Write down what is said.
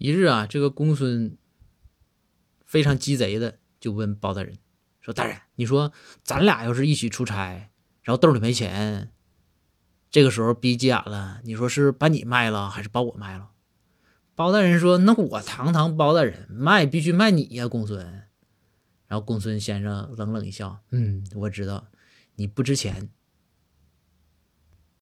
一日啊这个公孙非常鸡贼的就问包大人说大人你说咱俩要是一起出差然后兜里没钱这个时候逼急眼了你说是把你卖了还是把我卖了？包大人说那我堂堂包大人卖必须卖你呀公孙。然后公孙先生冷冷一笑嗯我知道你不值钱